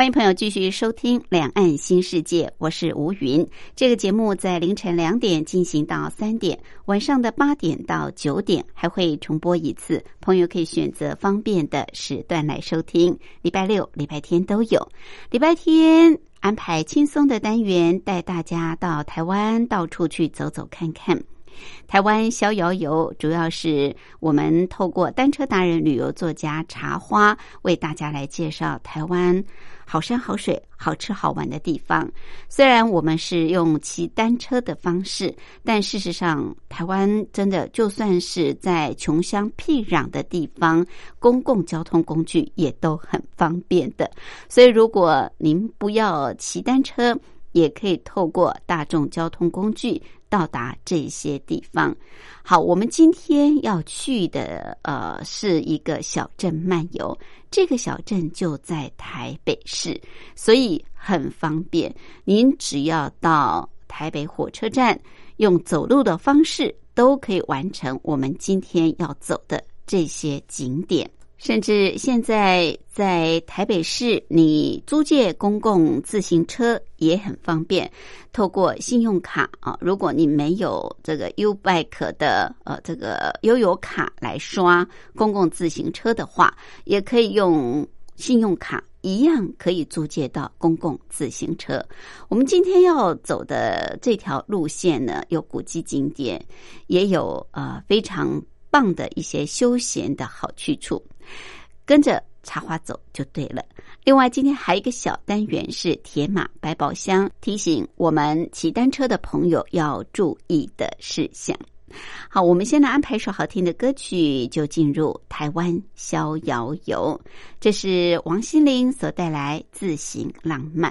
欢迎朋友继续收听《两岸新世界》，我是吴云。这个节目在凌晨两点进行到三点，晚上的八点到九点还会重播一次。朋友可以选择方便的时段来收听，礼拜六、礼拜天都有。礼拜天安排轻松的单元，带大家到台湾到处去走走看看。台湾逍遥游主要是我们透过单车达人、旅游作家茶花为大家来介绍台湾。好山好水、好吃好玩的地方。虽然我们是用骑单车的方式，但事实上，台湾真的就算是在穷乡僻壤的地方，公共交通工具也都很方便的。所以，如果您不要骑单车，也可以透过大众交通工具到达这些地方。好，我们今天要去的呃是一个小镇漫游，这个小镇就在台北市，所以很方便。您只要到台北火车站，用走路的方式都可以完成我们今天要走的这些景点。甚至现在在台北市，你租借公共自行车也很方便。透过信用卡啊，如果你没有这个 U Bike 的呃这个悠游卡来刷公共自行车的话，也可以用信用卡，一样可以租借到公共自行车。我们今天要走的这条路线呢，有古迹景点，也有呃非常。棒的一些休闲的好去处，跟着插花走就对了。另外，今天还有一个小单元是铁马百宝箱，提醒我们骑单车的朋友要注意的事项。好，我们先来安排一首好听的歌曲，就进入台湾逍遥游。这是王心凌所带来《自行浪漫》。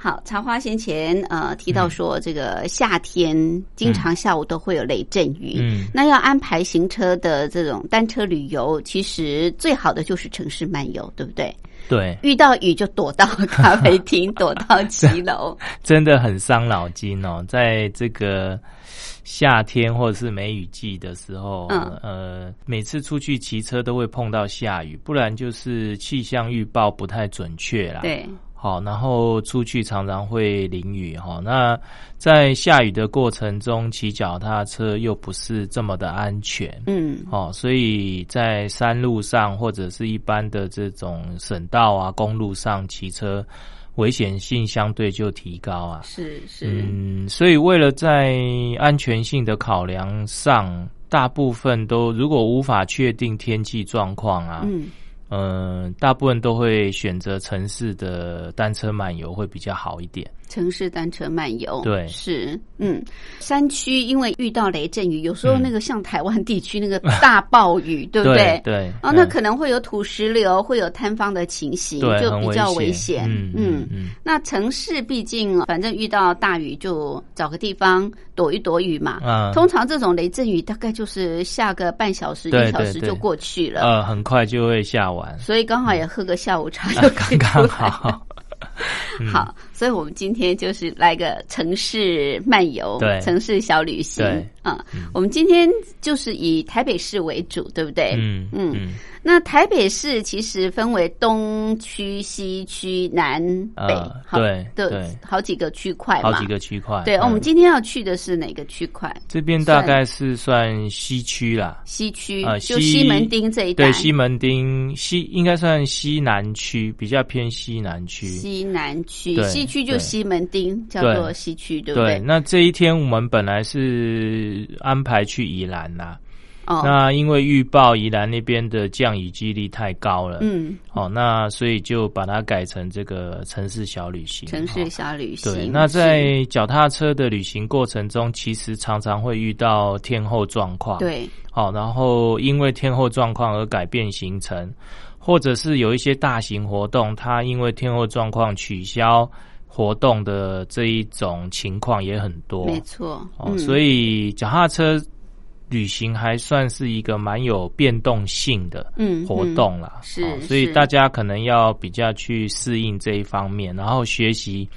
好，茶花先前呃提到说，这个夏天经常下午都会有雷阵雨，嗯那要安排行车的这种单车旅游，其实最好的就是城市漫游，对不对？对，遇到雨就躲到咖啡厅，躲到骑楼。真的很伤脑筋哦。在这个夏天或者是梅雨季的时候，嗯呃，每次出去骑车都会碰到下雨，不然就是气象预报不太准确啦。。对，好，然后出去常常会淋雨哈。那在下雨的过程中，骑脚踏车又不是这么的安全。嗯，哦，所以在山路上或者是一般的这种省道啊、公路上骑车，危险性相对就提高啊。是是，嗯，所以为了在安全性的考量上，大部分都如果无法确定天气状况啊，嗯，嗯，大部分都会选择城市的单车漫游会比较好一点。城市单车漫游，对。是，嗯，山区因为遇到雷阵雨，有时候嗯。那个像台湾地区那个大暴雨，对不对？对，哦，那嗯可能会有土石流，会有坍方的情形，就比较危危险。嗯。嗯嗯，那城市毕竟，反正遇到大雨就找个地方躲一躲雨嘛。啊通常这种雷阵雨大概就是下个半小时、一小时就过去了，呃，很快就会下完，所以刚好也喝个下午茶 就刚刚好。嗯。好，所以我们今天就是来个城市漫游，对城市小旅行。对啊、我们今天就是以台北市为主，对不对？嗯嗯嗯，那台北市其实分为东区、西区、南北，对的对好几个区块嘛。好几个区块。对，嗯我们今天要去的是哪个区块？这边大概是算西区啦，西区，啊，就西门町这一带。对，西门町西应该算西南区，比较偏西南区。西南区，西区就西门町，叫做西区，对不对，对？那这一天我们本来是安排去宜兰啦，哦，那因为预报宜兰那边的降雨几率太高了，嗯，哦，那所以就把它改成这个城市小旅行。城市哦小旅行。对，那在脚踏车的旅行过程中，其实常常会遇到天候状况。，对，好、然后因为天候状况而改变行程，或者是有一些大型活动，它因为天候状况取消活动的这一种情况也很多。没错。哦，嗯所以脚踏车旅行还算是一个蛮有变动性的嗯活动啦，是哦所以大家可能要比较去适应这一方面，然后学习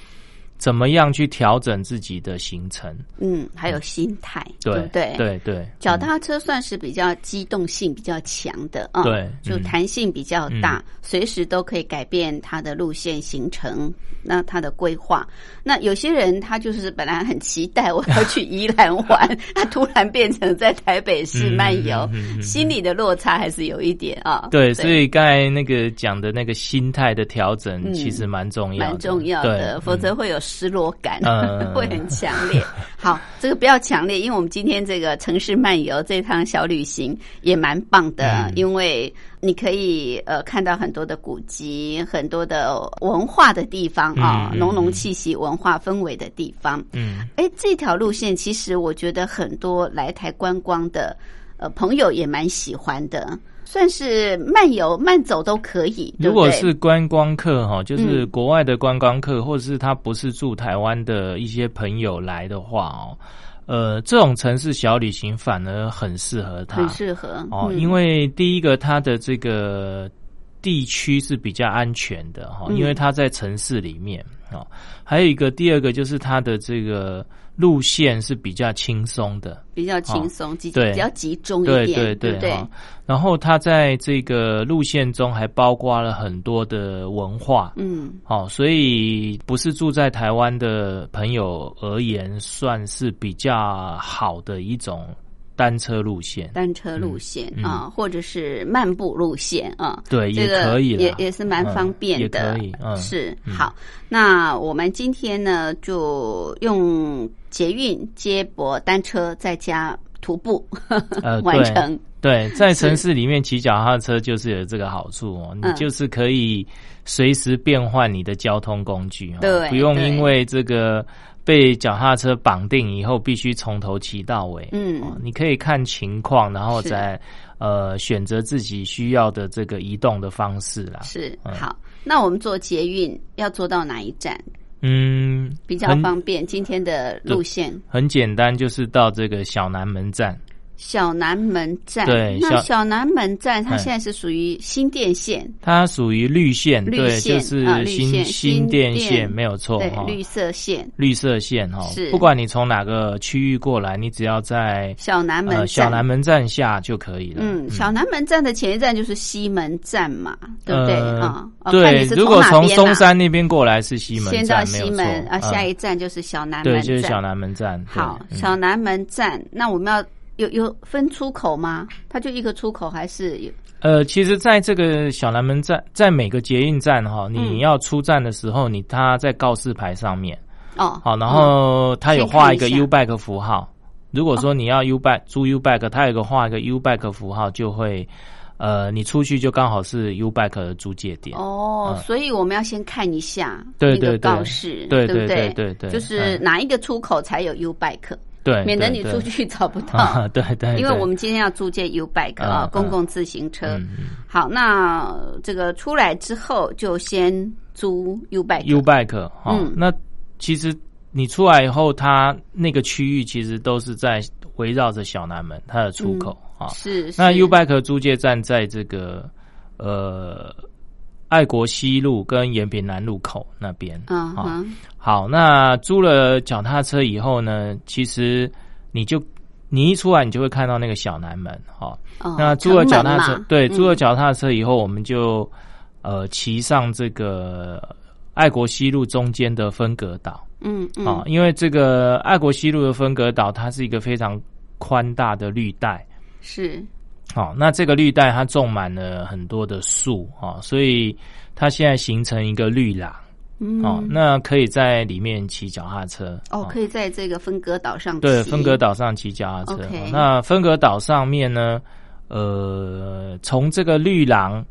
怎么样去调整自己的行程，嗯，还有心态，对不对？。对对，脚踏车算是比较机动性比较强的啊，对就嗯弹性比较大，随时都可以改变它的路线行程，那它的规划。那有些人他就是本来很期待我要去宜兰玩，他突然变成在台北市漫游，心理的落差还是有一点啊。对，所以刚才那个讲的那个心态的调整，嗯其实蛮重要的，蛮重要的，否则嗯会有失落感，嗯 会很强烈。好，这个不要强烈，因为我们今天这个城市漫游这趟小旅行也蛮棒的，嗯因为你可以呃看到很多的古迹，很多的文化的地方啊，浓浓气息、文化氛围的地方。嗯哎，这条路线其实我觉得很多来台观光的呃朋友也蛮喜欢的，算是慢游慢走都可以。对如果是观光客哈，就是嗯。国外的观光客，或者是他不是住台湾的一些朋友来的话哦，呃，这种城市小旅行反而很适合他。很适合哦，嗯。因为第一个他的这个地区是比较安全的哈，嗯。因为它在城市里面啊，还有一个第二个就是它的这个路线是比较轻松的，比较轻松，集对。比较集中一对点，对对对？哈。然后它在这个路线中还包括了很多的文化，嗯，好、所以不是住在台湾的朋友而言，算是比较好的一种单车路线。单车路线嗯啊，或者是漫步路线啊，对，也这个可以也也是蛮方便嗯也的，可以，嗯，是嗯。好。那我们今天呢，就用捷运接驳单车，再加徒步呃 完成。对，在城市里面骑脚踏车就是有这个好处哦，你嗯。就是可以随时变换你的交通工具哦，对不用因为这个被脚踏车绑定以后必须从头骑到尾，嗯哦，你可以看情况，然后再呃选择自己需要的这个移动的方式啦。是嗯好。那我们坐捷运要坐到哪一站嗯，比较方便？今天的路线。很简单，就是到这个小南门站。小南门站，对小那小南门站它哎。现在是属于新店线，它属于绿线，对，绿线就是新线新电线，没有错绿色线，绿色线哈。是，不管你从哪个区域过来，你只要在小南门小南门站下就可以了。嗯，小南门站的前一站就是西门站嘛，对不对？呃啊？对如果从松山那边过来是西门先到西门啊，下嗯一站就是小南门。就是小南门站。好，嗯。小南门站，那我们要有有分出口吗？它就一个出口还是有？呃，其实，在这个小南门站，在每个捷运站哈，嗯你要出站的时候，你它在告示牌上面，哦，好，然后它有画一个 U back 符号。如果说你要 U back 租 U back，它有一个画一个 U back 符号，就会呃，你出去就刚好是 U back 的租借点。哦，嗯所以我们要先看一下那个对对对告示，对对不对对就是嗯哪一个出口才有 U bike，对，免得你出去找不到啊，。对对，因为我们今天要租借 U bike 啊，嗯公共自行车。好，那这个出来之后就先租 U bike。U bike 哈、嗯那其实你出来以后，它那个区域其实都是在围绕着小南门它的出口啊。是那 U bike 租借站在这个呃爱国西路跟延平南路口那边。啊好，那租了脚踏车以后呢，其实你就你一出来，你就会看到那个小南门哈。哦那租了脚踏车对，嗯租了脚踏车以后，我们就呃骑上这个爱国西路中间的分隔岛嗯嗯啊，因为这个爱国西路的分隔岛，它是一个非常宽大的绿带。是好，那这个绿带它种满了很多的树啊，所以它现在形成一个绿廊嗯哦，那可以在里面骑脚踏车哦，可以在这个分隔岛上对，分隔岛上骑脚踏车。那分隔岛上面呢，呃，从这个绿廊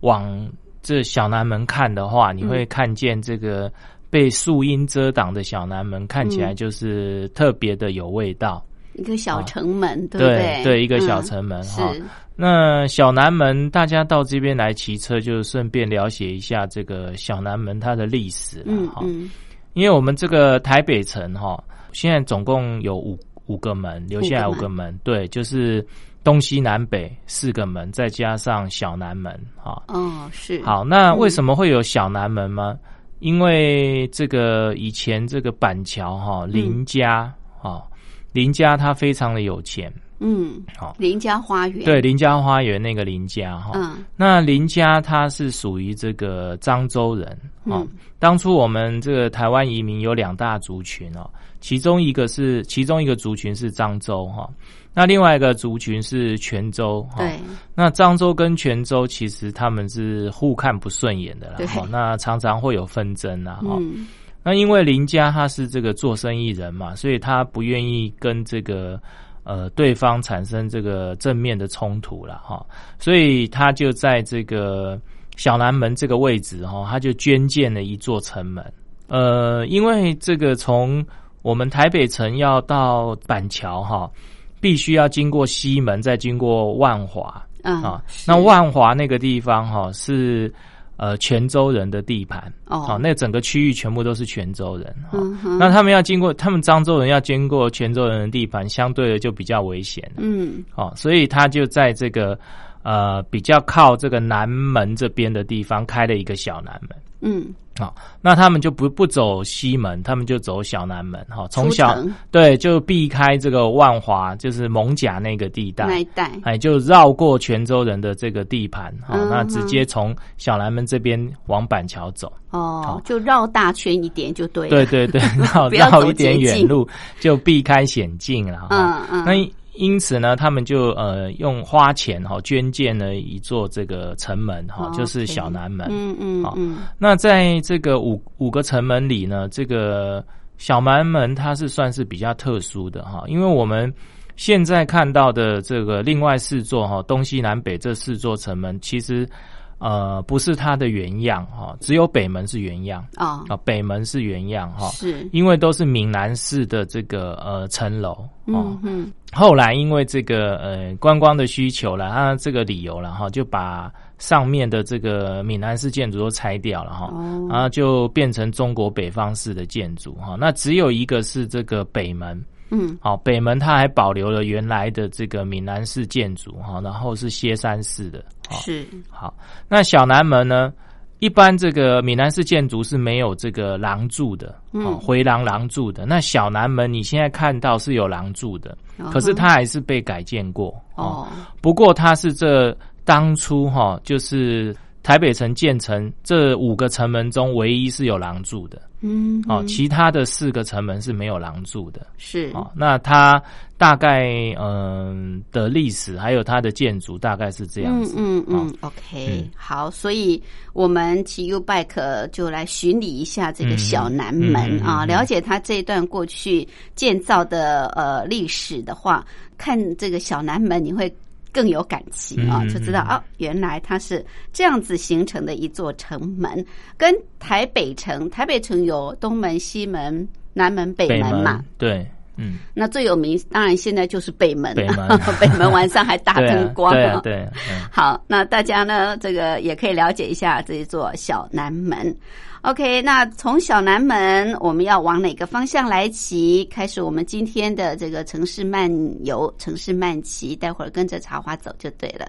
往这小南门看的话，你会看见这个被树荫遮挡的小南门，看起来就是特别的有味道。一个小城门，对不对对？一个小嗯城门哈、是那小南门，大家到这边来骑车，就顺便了解一下这个小南门它的历史了哈。嗯嗯因为我们这个台北城哈，现在总共有五五个门，留下来五个门，对，就是东西南北四个门，再加上小南门哈。哦，是，好，那为什么会有小南门吗？因为这个以前这个板桥哈林家哈林家他非常的有钱，嗯，好。林家花园，对，林家花园那个林家哈，嗯。那林家他是属于这个漳州人哦。嗯。当初我们这个台湾移民有两大族群哦，其中一个是其中一个族群是漳州哈，那另外一个族群是泉州哈。对，那漳州跟泉州其实他们是互看不顺眼的啦对。哈，那常常会有纷争啊哈。嗯那因为林家他是这个做生意人嘛，所以他不愿意跟这个呃对方产生这个正面的冲突了哈，所以他就在这个小南门这个位置哈，他就捐建了一座城门。呃，因为这个从我们台北城要到板桥哈，必须要经过西门，再经过万华嗯啊。那万华那个地方哈是呃泉州人的地盘。哦好，那整个区域全部都是泉州人哈。嗯那他们要经过，他们漳州人要经过泉州人的地盘，相对的就比较危险了。嗯哦，所以他就在这个呃比较靠这个南门这边的地方开了一个小南门。嗯，好、那他们就不不走西门，他们就走小南门。哈、从小对就避开这个万华，就是蒙甲那个地带。那一带，哎，就绕过泉州人的这个地盘，哈、嗯那直接从小南门这边往板桥走。哦，就绕大圈一点就对了，对对对，绕绕一点远路，就避开险境了哈。嗯嗯，那因因此呢，他们就呃用花钱哈捐建了一座这个城门哈，哦就是小南门。嗯嗯好嗯。那在这个五五个城门里呢，这个小南门它是算是比较特殊的哈，因为我们现在看到的这个另外四座哈东西南北这四座城门，其实呃不是它的原样哈，只有北门是原样。哦，啊，北门是原样哈，是，因为都是闽南式的这个呃城楼哦嗯。嗯。后来因为这个呃观光的需求了，他这个理由了哈，就把上面的这个闽南式建筑都拆掉了哈，哦。然后就变成中国北方式的建筑哈。那只有一个是这个北门，嗯。好，北门它还保留了原来的这个闽南式建筑哈，然后是歇山式的。好是，好，那小南门呢？一般这个闽南式建筑是没有这个廊柱的，嗯哦，回廊廊柱的。那小南门你现在看到是有廊柱的，嗯可是它还是被改建过哦。哦，不过它是这当初哈、就是台北城建成这五个城门中唯一是有廊柱的嗯哦，嗯其他的四个城门是没有廊柱的。是，哦，那它大概嗯、的历史还有它的建筑大概是这样子。嗯嗯哦嗯，OK，、嗯好，所以我们骑 U Bike 就来巡礼一下这个嗯小南门啊，了解它这一段过去建造的呃历史的话，看这个小南门你会。更有感情啊，嗯。就知道哦，原来它是这样子形成的一座城门，跟台北城，台北城有东门、西门、南门、北北门嘛，对，嗯，那最有名当然现在就是北门，北门。北门晚上还大 对啊灯光。对啊，对啊，嗯。好，那大家呢，这个也可以了解一下这一座小南门。OK，那从小南门我们要往哪个方向来骑？开始我们今天的这个城市漫游、城市漫骑，待会儿跟着茶花走就对了。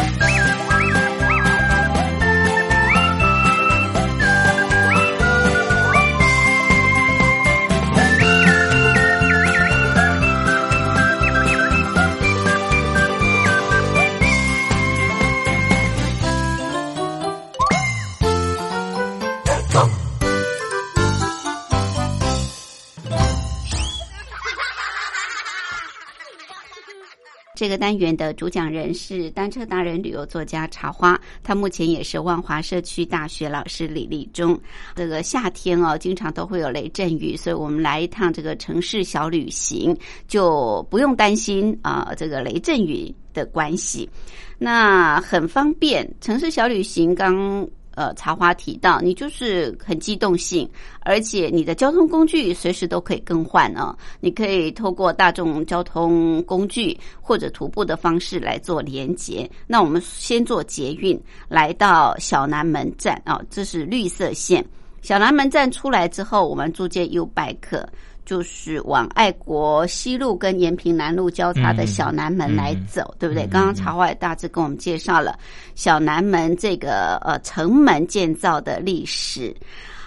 这个单元的主讲人是单车达人、旅游作家茶花，他目前也是万华社区大学老师李立忠。这个夏天哦，经常都会有雷阵雨，所以我们来一趟这个城市小旅行，就不用担心啊这个雷阵雨的关系，那很方便。城市小旅行刚。呃，茶花提到，你就是很机动性，而且你的交通工具随时都可以更换哦。你可以透过大众交通工具或者徒步的方式来做连接。那我们先做捷运，来到小南门站啊，这是绿色线。小南门站出来之后，我们租借 U Bike。就是往爱国西路跟延平南路交叉的小南门来走，对不对？刚刚茶花也大致跟我们介绍了小南门这个呃城门建造的历史。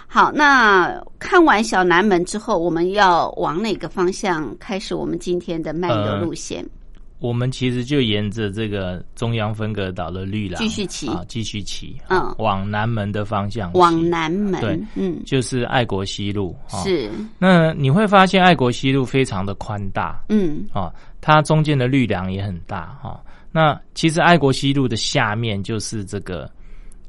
好，那看完小南门之后，我们要往哪个方向开始我们今天的漫游路线？我们其实就沿着这个中央分隔岛的绿廊继续骑啊，继续骑，嗯，往南门的方向，往南门，对，嗯，就是爱国西路，是。那你会发现爱国西路非常的宽大，嗯，啊，它中间的绿廊也很大，哈。那其实爱国西路的下面就是这个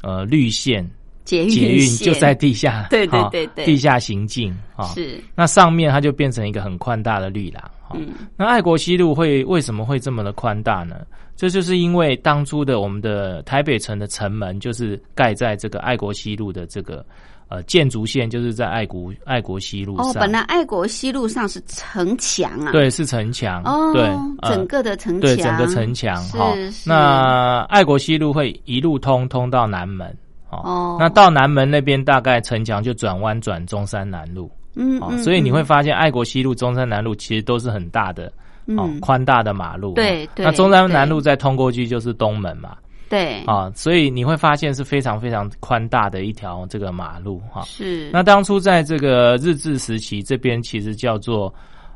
呃绿线捷捷运就在地下，对对对对，地下行进啊，是。那上面它就变成一个很宽大的绿廊。嗯，那爱国西路会为什么会这么的宽大呢？这就是因为当初的我们的台北城的城门就是盖在这个爱国西路的这个呃建筑线，就是在爱国爱国西路上。哦，本来爱国西路上是城墙啊，对，是城墙。哦，对，整个的城墙，对，整个城墙。哈，那爱国西路会一路通通到南门。哦，那到南门那边大概城墙就转弯转中山南路。嗯，哦，所以你会发现，爱国西路、中山南路其实都是很大的，哦，宽大的马路。对对。那中山南路再通过去就是东门嘛。对。啊，所以你会发现是非常非常宽大的一条这个马路哈。是。那当初在这个日治时期，这边其实叫做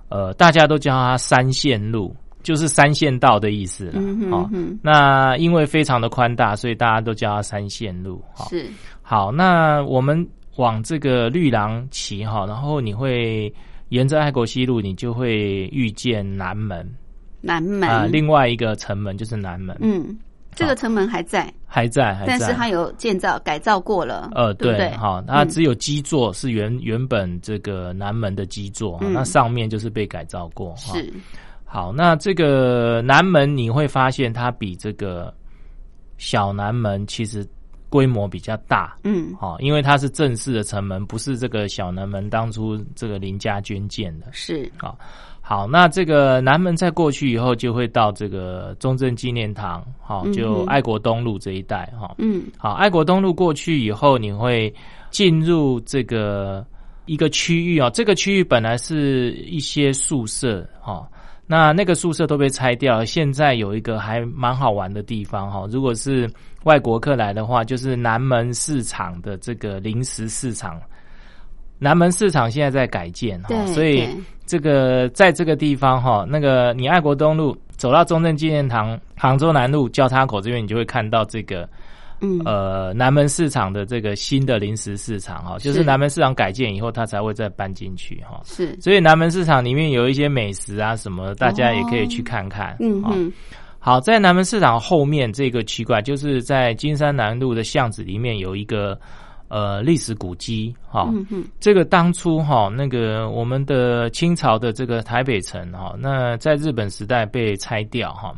呃，大家都叫它三线路，就是三线道的意思了。嗯哼。那因为非常的宽大，所以大家都叫它三线路哈。是。好，那我们。往这个绿廊骑哈，然后你会沿着爱国西路，你就会遇见南门。南门啊，另外一个城门就是南门。嗯，这个城门还在，还在，还在，但是它有建造改造过了。呃，对，好，它只有基座是原原本这个南门的基座，那上面就是被改造过。是，好，那这个南门你会发现它比这个小南门其实。规模比较大，嗯，好，因为它是正式的城门，不是这个小南门当初这个林家捐建的，是，好，好，那这个南门再过去以后，就会到这个中正纪念堂，好，就爱国东路这一带，哈，嗯，好，爱国东路过去以后，你会进入这个一个区域哦，这个区域本来是一些宿舍，哈。那那个宿舍都被拆掉，现在有一个还蛮好玩的地方哈。如果是外国客来的话，就是南门市场的这个临时市场。南门市场现在在改建哈，所以这个在这个地方哈，那个你爱国东路走到中正纪念堂、杭州南路交叉口这边，你就会看到这个。嗯，呃，南门市场的这个新的临时市场哈，就是南门市场改建以后，它才会再搬进去哈。是，所以南门市场里面有一些美食啊什么，大家也可以去看看。嗯嗯。好，在南门市场后面这个奇怪，就是在金山南路的巷子里面有一个呃历史古迹哈。这个当初哈，那个我们的清朝的这个台北城哈，那在日本时代被拆掉哈，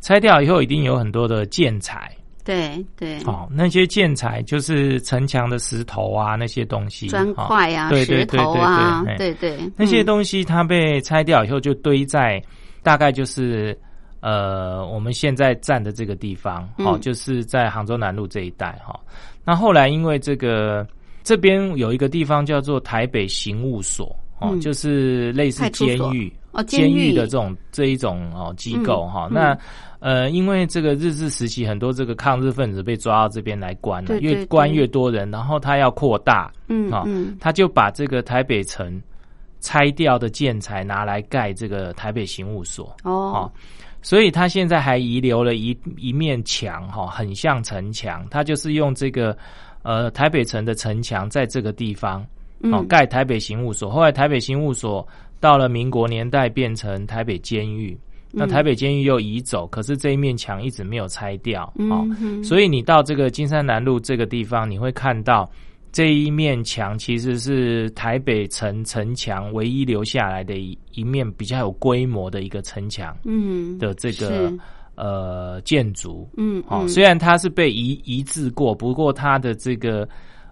拆掉以后一定有很多的建材。对对，哦，那些建材就是城墙的石头啊，那些东西，砖块啊，石头啊，对对，那些东西它被拆掉以后就堆在大概就是呃我们现在站的这个地方，哦，嗯就是在杭州南路这一带哈、那后来因为这个这边有一个地方叫做台北刑务所，哦，嗯。就是类似监狱。哦，监狱。狱的这种这一种哦机构哈、嗯。那呃，因为这个日治时期很多这个抗日分子被抓到这边来关了，越关越多人，然后他要扩大，嗯啊嗯。他就把这个台北城拆掉的建材拿来盖这个台北刑务所，哦。哦，所以他现在还遗留了一一面墙哈、很像城墙，他就是用这个呃台北城的城墙在这个地方哦嗯盖台北刑务所，后来台北刑务所到了民国年代变成台北监狱。那嗯台北监狱又移走，可是这一面墙一直没有拆掉，哦，所以你到这个金山南路这个地方，你会看到这一面墙其实是台北城城墙唯一留下来的一一面比较有规模的一个城墙嗯的这个是。呃建筑。嗯哦，嗯。虽然它是被移移置过，不过它的这个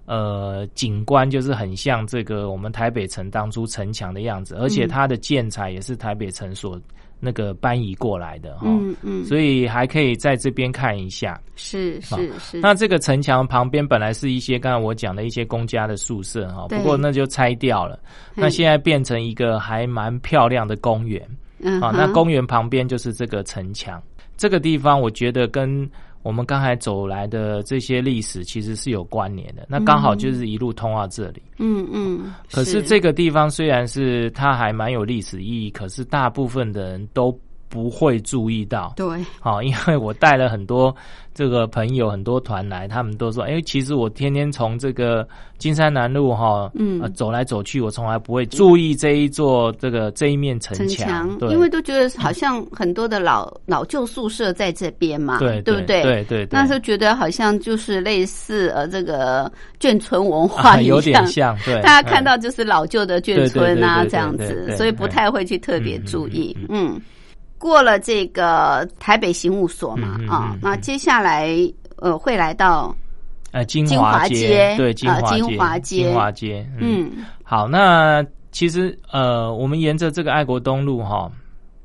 呃景观就是很像这个我们台北城当初城墙的样子，而且嗯。它的建材也是台北城所那个搬移过来的哈。嗯嗯所以还可以在这边看一下。是是是那这个城墙旁边本来是一些刚才我讲的一些公家的宿舍哈，对不过那就拆掉了。那现在变成一个还蛮漂亮的公园啊。嗯哼那公园旁边就是这个城墙，这个地方我觉得跟我们刚才走来的这些历史其实是有关联的。那刚好就是一路通到这里。嗯嗯，可是这个地方虽然是它还蛮有历史意义，可是大部分的人都不会注意到。对。好，因为我带了很多这个朋友，很多团来，他们都说，哎，其实我天天从这个金山南路哈，嗯。呃，走来走去，我从来不会注意这一座这个这一面城城墙，对，因为都觉得好像很多的老老旧宿舍在这边嘛，对对不对？对对对，那时候觉得好像就是类似呃这个眷村文化啊，有点像，对，大家看嗯到就是老旧的眷村啊这样子，所以不嗯。太会去特别注意嗯。嗯，过了这个台北刑务所嘛嗯嗯嗯，啊那接下来呃会来到呃金金华街街，对金呃华金华街。金华街，嗯，嗯。好，那其实呃，我们沿着这个爱国东路哈。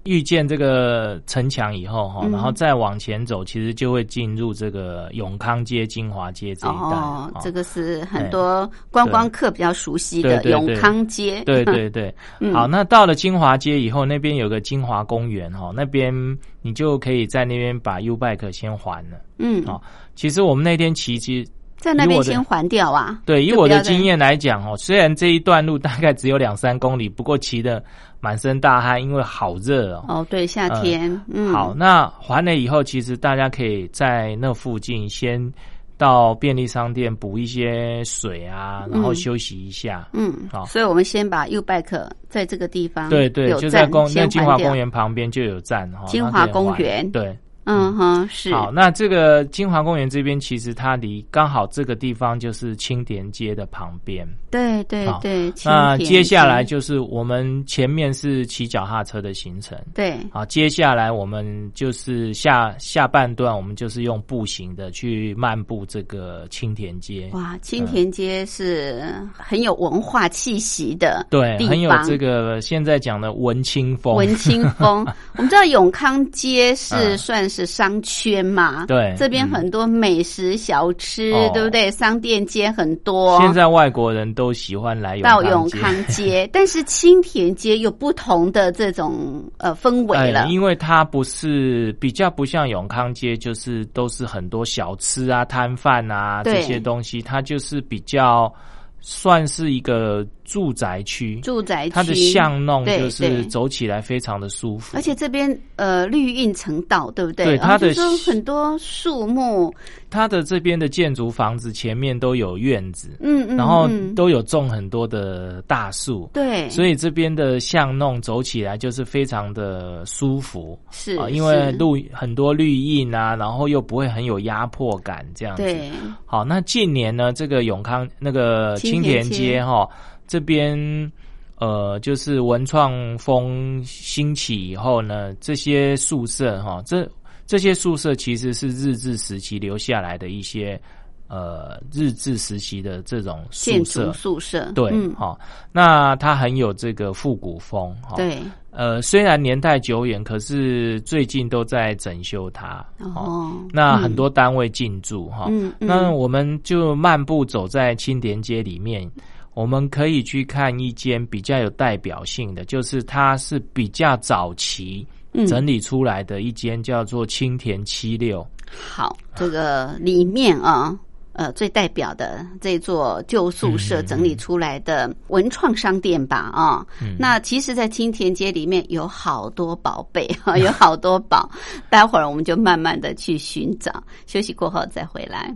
遇见这个城墙以后哈，嗯然后再往前走，其实就会进入这个永康街、金华街这一带。哦，这个个是很多观光客比较熟悉的永康街，对对对。嗯好，那到了金华街以后，那边有个金华公园哈，那边你就可以在那边把 U bike 先还了。嗯，好其实我们那天骑，其实在那边先还掉啊。对，以我的经验来讲哦，虽然这一段路大概只有两三公里，不过骑的满身大汗，因为好热哦。哦，对，夏天，嗯，好，那还了以后，其实大家可以在那附近先到便利商店补一些水啊，然后嗯休息一下。嗯，好所以我们先把 U bike 在这个地方对对，就在公那金华公，园旁边就有站哈。金华公园对。嗯哼，是，好，那这个金华公园这边，其实它离刚好这个地方就是青田街的旁边。对对对。那接下来就是我们前面是骑脚踏车的行程，对，好，接下来我们就是下下半段，我们就是用步行的去漫步这个青田街，哇，青田街是很有文化气息的，对，很有这个现在讲的文青风，文青风。我们知道永康街是嗯算是商圈嘛，对这边嗯很多美食小吃，哦对不对？商店街很多。现在外国人都喜欢来到永永康街，但是青田街有不同的这种呃氛围了哎，。因为它不是比较不像永康街，就是都是很多小吃啊、摊贩啊这些东西，它就是比较算是一个住宅区，住宅区，它的巷弄就是走起来非常的舒服，而且这边呃绿荫成道，对不对？对它的很多树木，它的这边的建筑房子前面都有院子，嗯嗯，然后嗯。都有种很多的大树，对，所以这边的巷弄走起来就是非常的舒服。是啊，因为路很多绿荫啊，然后又不会很有压迫感这样子。对，好，那近年呢，这个永康那个青青田街哈，这边呃，就是文创风兴起以后呢，这些宿舍哈，这这些宿舍其实是日治时期留下来的一些呃日治时期的这种建宿舍筑。宿舍，对，嗯，好、那它很有这个复古风，哈、对，呃，虽然年代久远，可是最近都在整修它。哦，那很多单位进驻哈。那我们就漫步走在青田街里面，我们可以去看一间比较有代表性的，就是它是比较早期嗯整理出来的一间，叫做青田七六。好，这个里面啊。呃，最代表的这座旧宿舍整理出来的文创商店吧，啊、那其实，在青田街里面有好多宝贝哈，有好多宝，待会儿我们就慢慢的去寻找，休息过后再回来。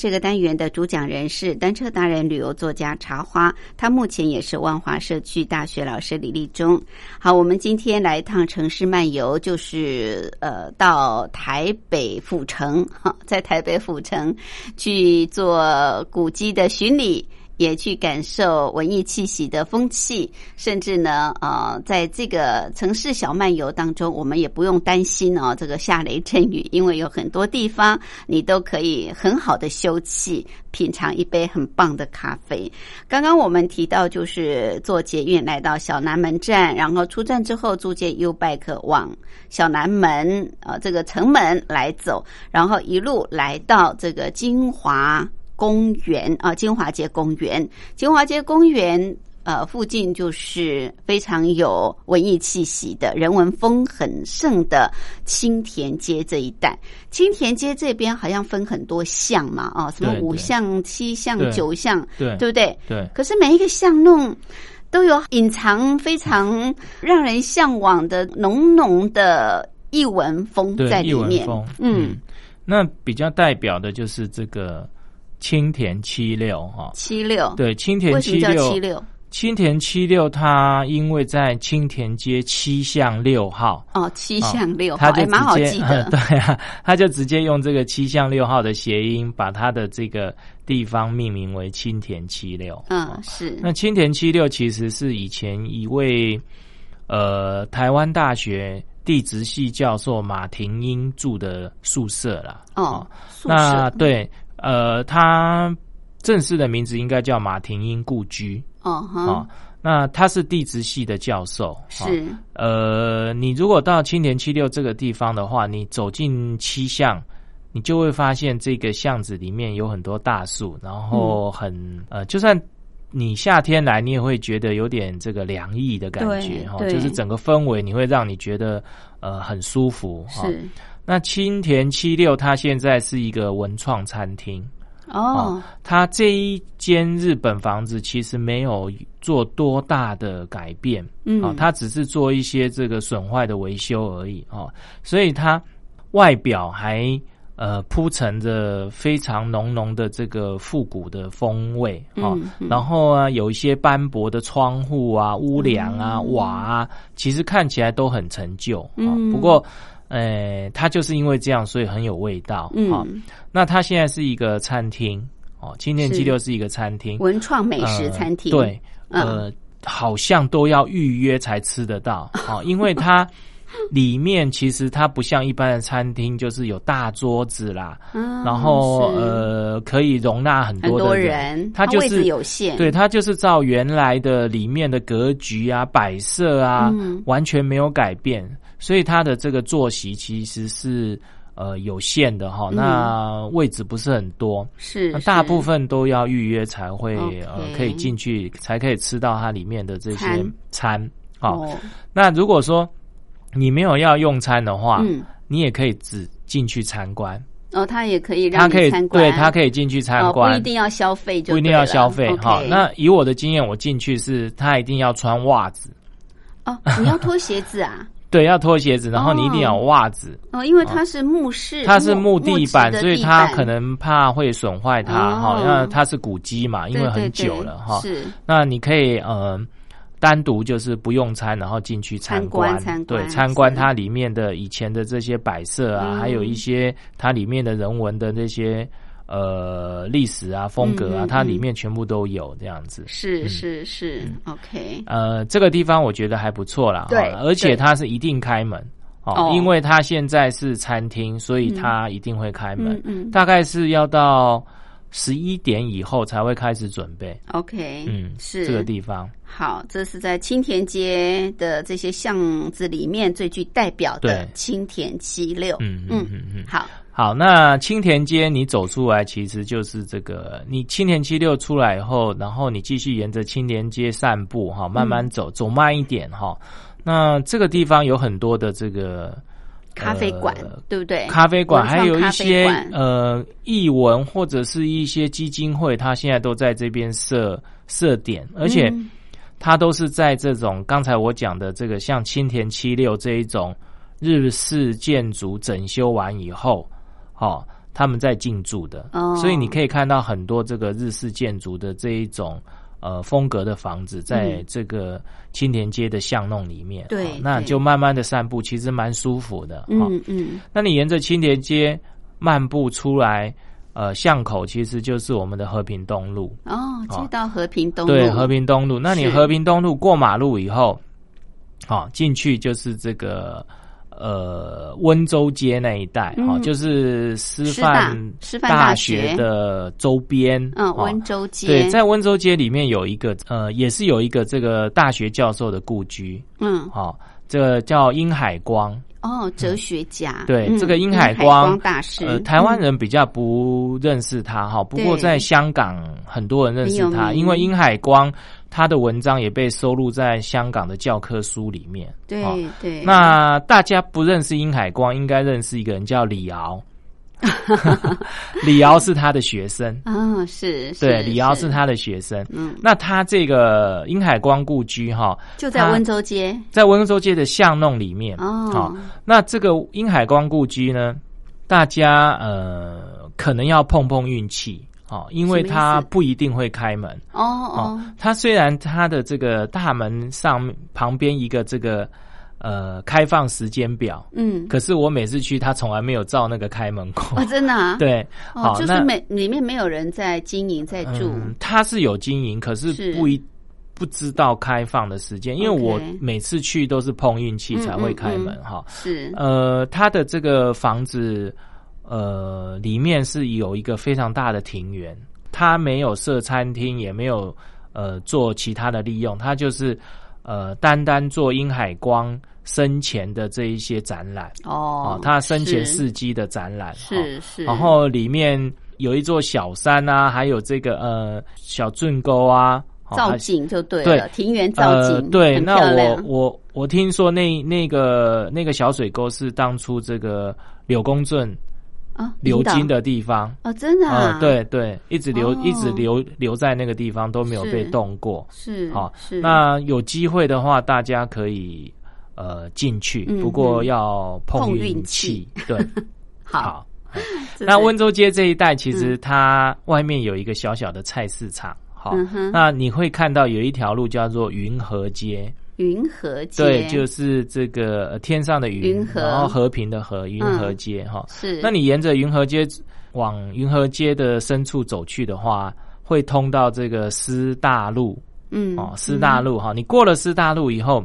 这个单元的主讲人是单车达人、旅游作家茶花，他目前也是万华社区大学老师李立忠。好，我们今天来一趟城市漫游，就是呃到台北府城，哈，在台北府城去做古迹的巡礼。也去感受文艺气息的风气，甚至呢，呃，在这个城市小漫游当中，我们也不用担心哦，这个下雷阵雨，因为有很多地方你都可以很好的休憩，品尝一杯很棒的咖啡。刚刚我们提到，就是坐捷运来到小南门站，然后出站之后租借 U Bike 往小南门呃这个城门来走，然后一路来到这个金华公园啊，金华街公园，金华街公园。呃，附近就是非常有文艺气息的人文风很盛的青田街这一带。青田街这边好像分很多巷嘛，啊，什么五巷、七巷、九巷，对对不对？对可是每一个巷弄都有隐藏非常让人向往的浓浓的艺文风，在里面。风，嗯，那比较代表的就是这个青田七六哈，七六，对，青田七六？青田七六，它因为在青田街七巷六号，哦，七巷六号，他就哎，蛮好记的。对啊，他就直接用这个七巷六号的谐音，把它的这个地方命名为青田七六。嗯哦，是，那青田七六其实是以前一位呃台湾大学地质系教授马廷英住的宿舍啦。哦，宿那舍，对呃，他正式的名字应该叫马廷英故居。哦那他是地质系的教授，哦是，呃，你如果到青田七六这个地方的话，你走进七巷，你就会发现这个巷子里面有很多大树，然后很、呃，就算你夏天来，你也会觉得有点这个凉意的感觉哈，就是整个氛围你会让你觉得呃很舒服哈。是，那青田七六它现在是一个文创餐厅。哦，它这一间日本房子其实没有做多大的改变，嗯啊，它只是做一些这个损坏的维修而已哦，所以它外表还呃铺陈着非常浓浓的这个复古的风味哦，嗯嗯然后啊有一些斑驳的窗户啊、屋梁啊、瓦啊，其实看起来都很陈旧啊、嗯不过。呃，它就是因为这样，所以很有味道。哦嗯，那它现在是一个餐厅哦，青年是七六是一个餐厅，文创美食餐厅，呃对，嗯。呃，好像都要预约才吃得到 哦，因为它里面其实它不像一般的餐厅，就是有大桌子啦，嗯，然后呃可以容纳很很多人，位置它就是有限，对，它就是照原来的里面的格局啊、摆设啊，嗯。完全没有改变，所以他的这个坐席其实是呃有限的哈，嗯。那位置不是很多，是那大部分都要预约才会呃可以进去，才可以吃到它里面的这些餐。哦，那如果说你没有要用餐的话，嗯，你也可以只进去参观，哦，他也可以让他可以你参观，对他可以进去参哦，观，不一定要消费就不一定要消费哈。那以我的经验，我进去是他一定要穿袜子，哦，你要脱鞋子啊？对，要脱鞋子，然后你一定要有袜子。哦，因为它是木饰，它是木地板，所以它可能怕会损坏它哈、哦那它是古迹嘛，因为很久了哈。是。那你可以呃单独就是不用餐，然后进去参观，对，参观它里面的以前的这些摆设啊，嗯还有一些它里面的人文的那些呃历史啊、风格啊，嗯嗯它里面全部都有这样子。是嗯是是，OK，呃，这个地方我觉得还不错啦，对哈而且它是一定开门。哦哦，因为它现在是餐厅，所以它一定会开门。嗯嗯大概是要到十一点以后才会开始准备。，OK，嗯，是这个地方。好，这是在青田街的这些巷子里面最具代表的青田七六。嗯嗯嗯嗯。好，好，那青田街你走出来，其实就是这个，你青田七六出来以后，然后你继续沿着青田街散步哈，慢慢走，走慢一点哈。那这个地方有很多的这个咖啡馆呃对不对？咖啡馆，还有一些呃艺文或者是一些基金会，它现在都在这边设设点，而且嗯它都是在这种刚才我讲的这个像青田七六这一种日式建筑整修完以后，哦，他们在进驻的，哦所以你可以看到很多这个日式建筑的这一种。呃，风格的房子在嗯这个青田街的巷弄里面，对哦那就慢慢的散步，其实蛮舒服的。哦嗯嗯，那你沿着青田街漫步出来，呃巷口其实就是我们的和平东路。哦，接到和平东路，对，和平东路。那你和平东路过马路以后，好、进去就是这个呃温州街那一带，哈、嗯。就是师范师范大大学。学的周边，嗯，哦温州街，对，在温州街里面有一个呃，也是有一个这个大学教授的故居，嗯，哦，这个叫殷海光。哦，哲学家，对，嗯这个殷海海光大师，呃，台湾嗯人比较不认识他哈，不过在香港很多人认识他，因为殷海光他的文章也被收录在香港的教科书里面。对哦对，那大家不认识殷海光，应该认识一个人叫李敖。李敖是他的学生，啊是，对，李敖是，他的学生。嗯，那他这个殷海光故居哈，就在温州街，在温州街的巷弄里面。哦好，那这个殷海光故居呢，大家呃可能要碰碰运气。哦，因为什么意思它不一定会开门哦哦哦，。它虽然它的这个大门上旁边一个这个呃开放时间表，嗯，可是我每次去，他从来没有照那个开门过。哦，真的啊，，对，哦，好，就是每里面没有人在经营在住，嗯，它是有经营，可是是。不一不知道开放的时间，因为我每次去都是碰运气才会开嗯嗯门哈。是，呃，他的这个房子，呃，里面是有一个非常大的庭园，他没有设餐厅，也没有呃做其他的利用，他就是呃单单做殷海光生前的这一些展览哦哦，，他生前事迹的展览哦。是。是，然后里面有一座小山啊，还有这个呃小圳沟啊，哦造景就对对了，庭园造呃，景，对，那我我我听说那那个那个小水沟是当初这个柳公圳啊，流经的地方。哦，真的啊，嗯，，对对，一直留、哦。一直留留在那个地方都没有被动过。是，好是，那有机会的话，大家可以呃进去，嗯不过嗯要碰碰运运气气。对，好，好。那温州街这一带，其实它外面有一个小小的菜市场。好，嗯那你会看到有一条路叫做云和街。云和街，对，就是这个呃天上的云，然后和平的和，云河嗯街哈。是，那你沿着云和街往云和街的深处走去的话，会通到这个师大路嗯哦，师大路哈。你过了师大路以后，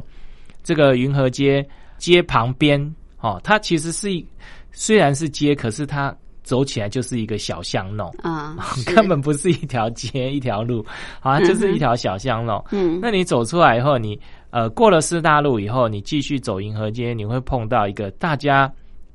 这个云河街街旁边哦，它其实是一虽然是街，可是它走起来就是一个小巷弄。啊，是根本不是一条街 一条路，好像就是一条小巷弄。嗯那你走出来以后，你呃过了四大路以后，你继续走银河街，你会碰到一个大家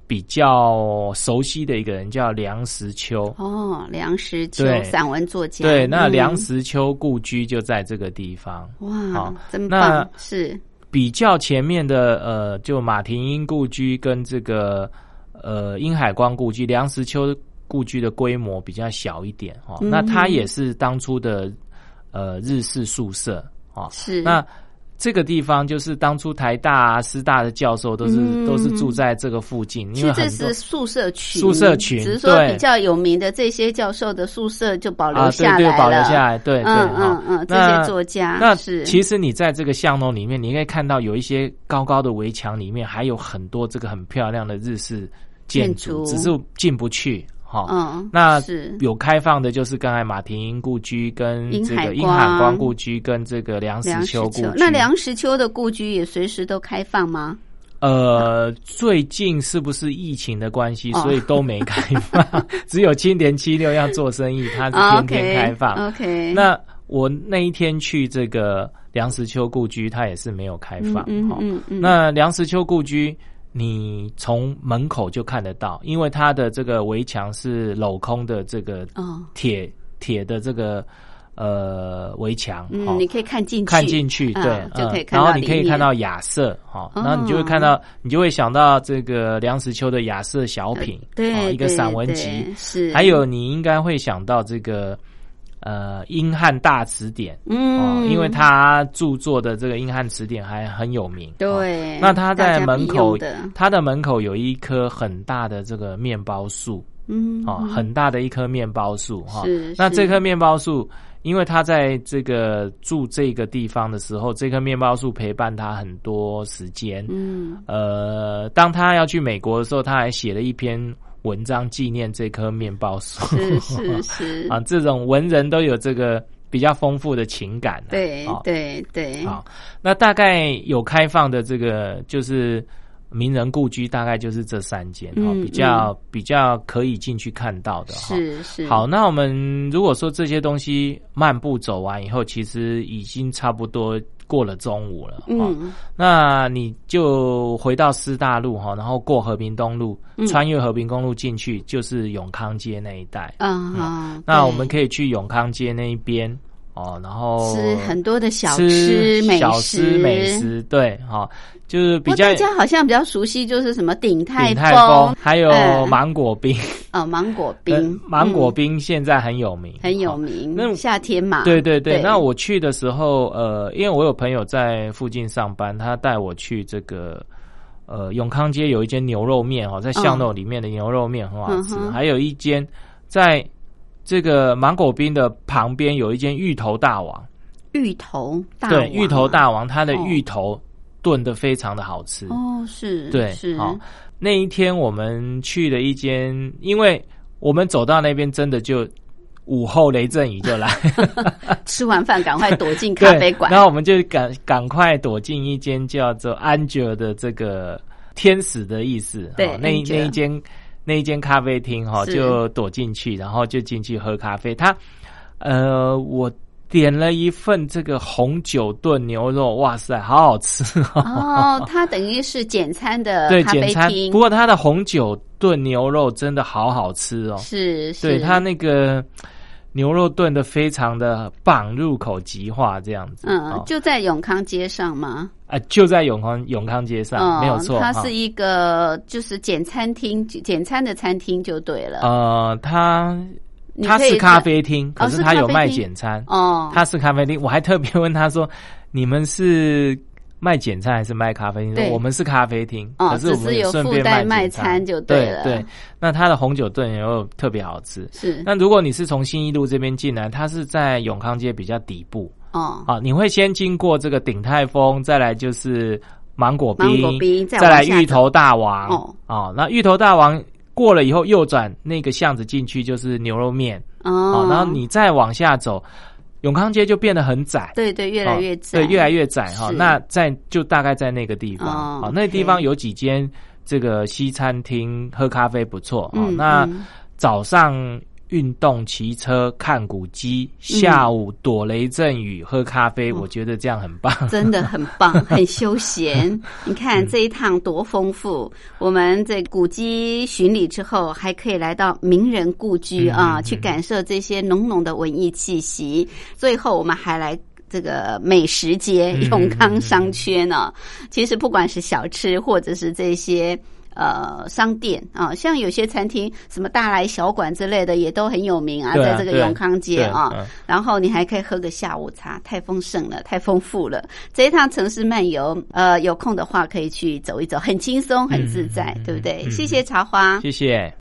比较熟悉的一个人，叫梁实秋。哦，梁实秋散文作家，对，那嗯梁实秋故居就在这个地方。哇好，真那棒，是比较前面的呃，就马廷英故居跟这个呃殷海光故居，梁实秋故居的规模比较小一点哦。嗯那它也是当初的呃日式宿舍哦。是，那这个地方就是当初台大啊、师大的教授都是、嗯。都是住在这个附近，因为这是宿舍群，宿舍群只是说比较有名的这些教授的宿舍就保留啊，对对，下来了，保留下来，对对，嗯嗯嗯，这些作家那是。其实你在这个巷弄里面，你应该看到有一些高高的围墙里面还有很多这个很漂亮的日式建筑，建筑。只是进不去。哈、嗯，那是有开放的就是刚才马廷英故居跟这个殷光海光故居跟这个梁实秋故居。那梁实秋的故居也随时都开放吗？呃，最近是不是疫情的关系，哦所以都没开放？只有青年七六要做生意，它是天天开放。啊 OK，那我那一天去这个梁实秋故居，它也是没有开放。嗯嗯，那梁实秋故居，你从门口就看得到，因为它的这个围墙是镂空的，这个哦，铁铁的这个呃围墙。嗯，哦你可以看进去，看进去，嗯对，就可以嗯然后你可以看到亚瑟，哈，哦。然后你就会看到，你就会想到这个梁实秋的亚瑟小品，呃对哦一个散文集，是，还有你应该会想到这个呃英汉大词典，哦嗯，，因为他著作的这个英汉词典还很有名，哦对，那他在门口的，他的门口有一棵很大的这个面包树，嗯，哦，很大的一棵面包树哈。那这棵面包树，因为他在这个住这个地方的时候，这棵面包树陪伴他很多时间。嗯。呃，当他要去美国的时候，他还写了一篇文章纪念这棵面包树。是是是 啊，这种文人都有这个比较丰富的情感、啊。对啊对对，好，那大概有开放的这个就是名人故居，大概就是这三间比较比较可以进去看到的哈。是是好，那我们如果说这些东西漫步走完以后，其实已经差不多过了中午了。哈嗯那你就回到师大路哈，然后过和平东路，嗯穿越和平公路进去，就是永康街那一带。嗯好，那我们可以去永康街那一边哦，然后吃很多的小吃小吃美食，对，哈、就是比较大家好像比较熟悉，就是什么鼎泰丰，还有嗯。芒果冰，哦，芒果呃冰，芒果嗯冰现在很有名，很有哈名，那夏天嘛，对对对，对。那我去的时候，呃，因为我有朋友在附近上班，他带我去这个呃永康街有一间牛肉面哦，在巷弄里面的牛肉面很好吃，嗯还有一间在这个芒果冰的旁边有一间芋头大王，芋头大对，王芋头大王，它的哦。芋头炖的非常的好吃。哦，是，对，是，好，那一天我们去了一间，因为我们走到那边真的就午后雷阵雨就来，吃完饭赶快躲进 咖啡对，馆。然，后我们就赶赶快躲进一间叫做 Angel 的这个天使的意思，对哦那一那一间那一间咖啡厅哈，是就躲进去，然后就进去喝咖啡。他呃，我点了一份这个红酒炖牛肉，哇塞，好好吃哦。哦，它等于是简餐的 对，咖简餐。不过它的红酒炖牛肉真的好好吃哦。是，是对它那个牛肉炖的非常的棒，入口即化这样子。嗯哦，就在永康街上吗？啊，就在永康永康街上，嗯，没有错。哈它是一个就是简餐厅，简餐的餐厅就对了。呃，它你可以它是咖啡厅，可哦是是它有卖简餐。哦，它是咖啡厅，我还特别问他说：“你们是卖简餐还是卖咖啡厅？”对。我们是咖啡厅，哦可是我们顺便带卖餐。就对了。对，那它的红酒炖牛肉特别好吃。是。那如果你是从新一路这边进来，它是在永康街比较底部。哦，啊，你会先经过这个鼎泰丰，再来就是芒果冰，芒果冰再再来芋头大王哦哦，那芋头大王。过了以后右转那个巷子进去就是牛肉面哦。哦，，然后你再往下走，永康街就变得很窄。对对越来越哦窄，对，越来越窄哈。是那在就大概在那个地方，哦好，那个地方有几间这个西餐厅，喝咖啡不错哦。嗯那嗯早上运动、骑车、看古迹，下午躲雷阵雨、喝咖啡，我觉得这样很棒。真的很棒，很休闲。你嗯看这一趟多丰富！我们这古迹巡礼之后，还可以来到名人故居啊，去感受这些浓浓的文艺气息。最后，我们还来。这个美食街嗯永康商圈呢、其实不管是小吃或者是这些呃商店啊，像有些餐厅什么大来小馆之类的也都很有名啊，在这个永康街啊。嗯然后你还可以喝个下午茶，太丰盛了，太丰富了。这一趟城市漫游，呃，有空的话可以去走一走，很轻松，很自在，嗯对不对？嗯谢谢茶花，谢谢。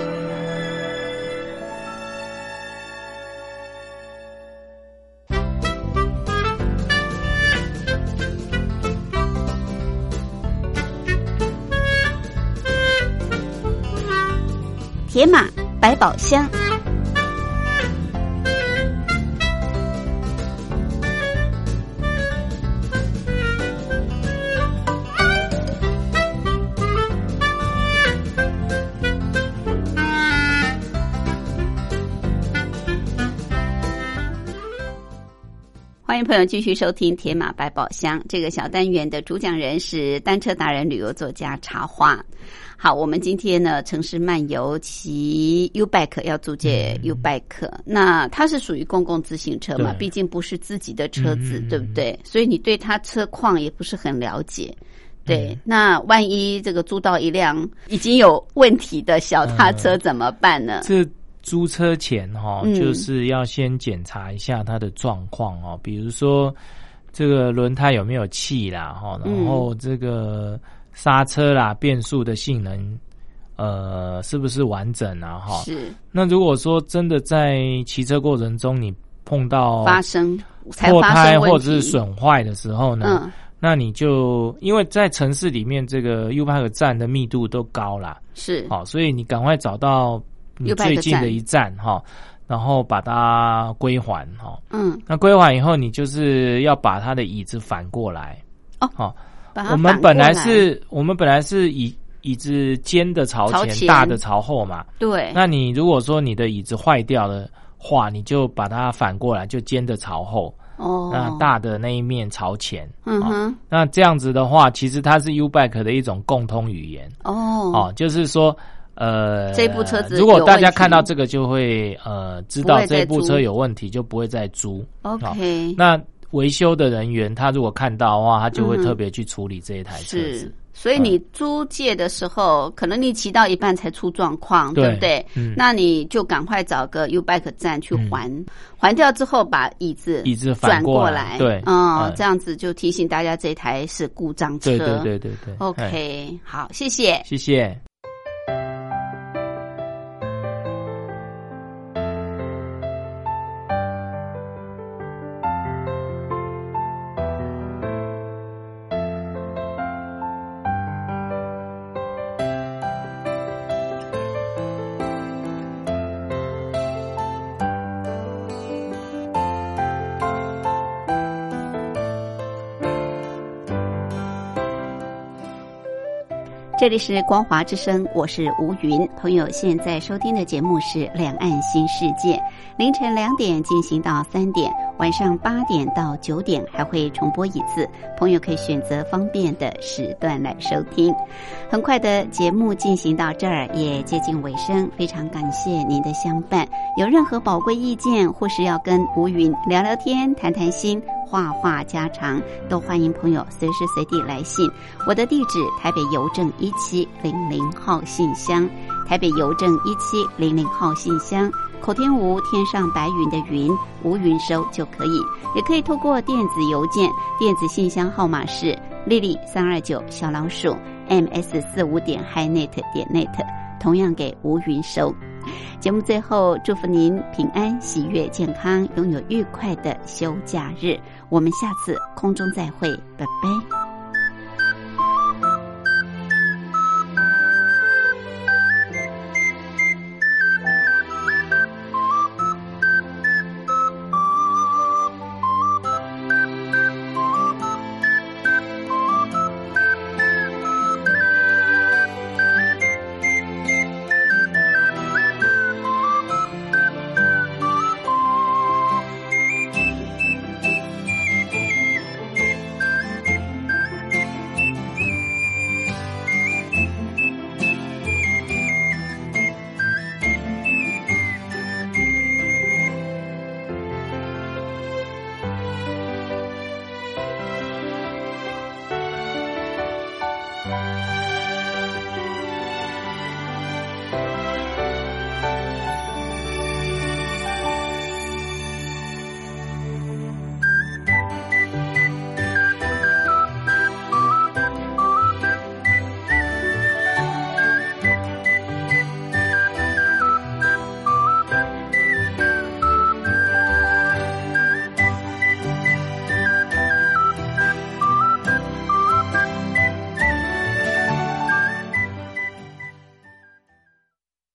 铁马百宝箱。欢迎朋友继续收听《铁马百宝箱》这个小单元的主讲人是单车达人、旅游作家茶花。好，我们今天呢，城市漫游骑 U bike 要租借 U bike，那它是属于公共自行车嘛？对毕竟不是自己的车子，对不对？所以你对它车况也不是很了解。嗯对，那万一这个租到一辆已经有问题的小踏车怎么办呢？这租车前哈、嗯就是要先检查一下它的状况哦，比如说这个轮胎有没有气啦哈，嗯然后这个刹车啦、变速的性能。呃，是不是完整啊？哈，是那如果说真的在骑车过程中你碰到发生才破胎或者是，损坏的时候呢，嗯，那你就因为在城市里面这个 U Park 站的密度都高啦，是好，所以你赶快找到你最近的一站哈，然后把它归还哈。嗯，那归还以后，你就是要把它的椅子反过来。哦好，我们本来是我们本来是椅椅子尖的朝前，朝前大的朝后嘛。对，那你如果说你的椅子坏掉的话，你就把它反过来，就尖的朝后，哦，那大的那一面朝前。哦嗯哼，那这样子的话，其实它是 U Bike 的一种共通语言。哦，哦，就是说，呃，这部车子如果大家看到这个，就会呃知道这部车有问题，就不会再租。OK，那维修的人员他如果看到的话，他就会特别去处理这一台车是子。，所以你租借的时候，可能你骑到一半才出状况，对对不对？嗯那你就赶快找个 U bike 站去还，还掉之后把椅子椅子转反过来，对，嗯，嗯这样子就提醒大家这台是故障车。对对对对 OK，好，谢谢。谢谢。这里是光华之声，我是吴云。朋友现在收听的节目是《两岸新世界》，凌晨两点进行到三点，晚上八点到九点还会重播一次。朋友可以选择方便的时段来收听。很快的节目进行到这儿也接近尾声，非常感谢您的相伴。有任何宝贵意见，或是要跟吴云聊聊天、谈谈心、话话家常，都欢迎朋友随时随地来信。我的地址：台北邮政一七零零号信箱，台北邮政一七零零号信箱。口天吴天上白云的云，吴云收就可以，也可以透过电子邮件，电子信箱号码是丽丽三二九小老鼠 ms 四五点 hinet 点 net，同样给吴云收。节目最后，祝福您平安、喜悦、健康，拥有愉快的休假日。我们下次空中再会，拜拜。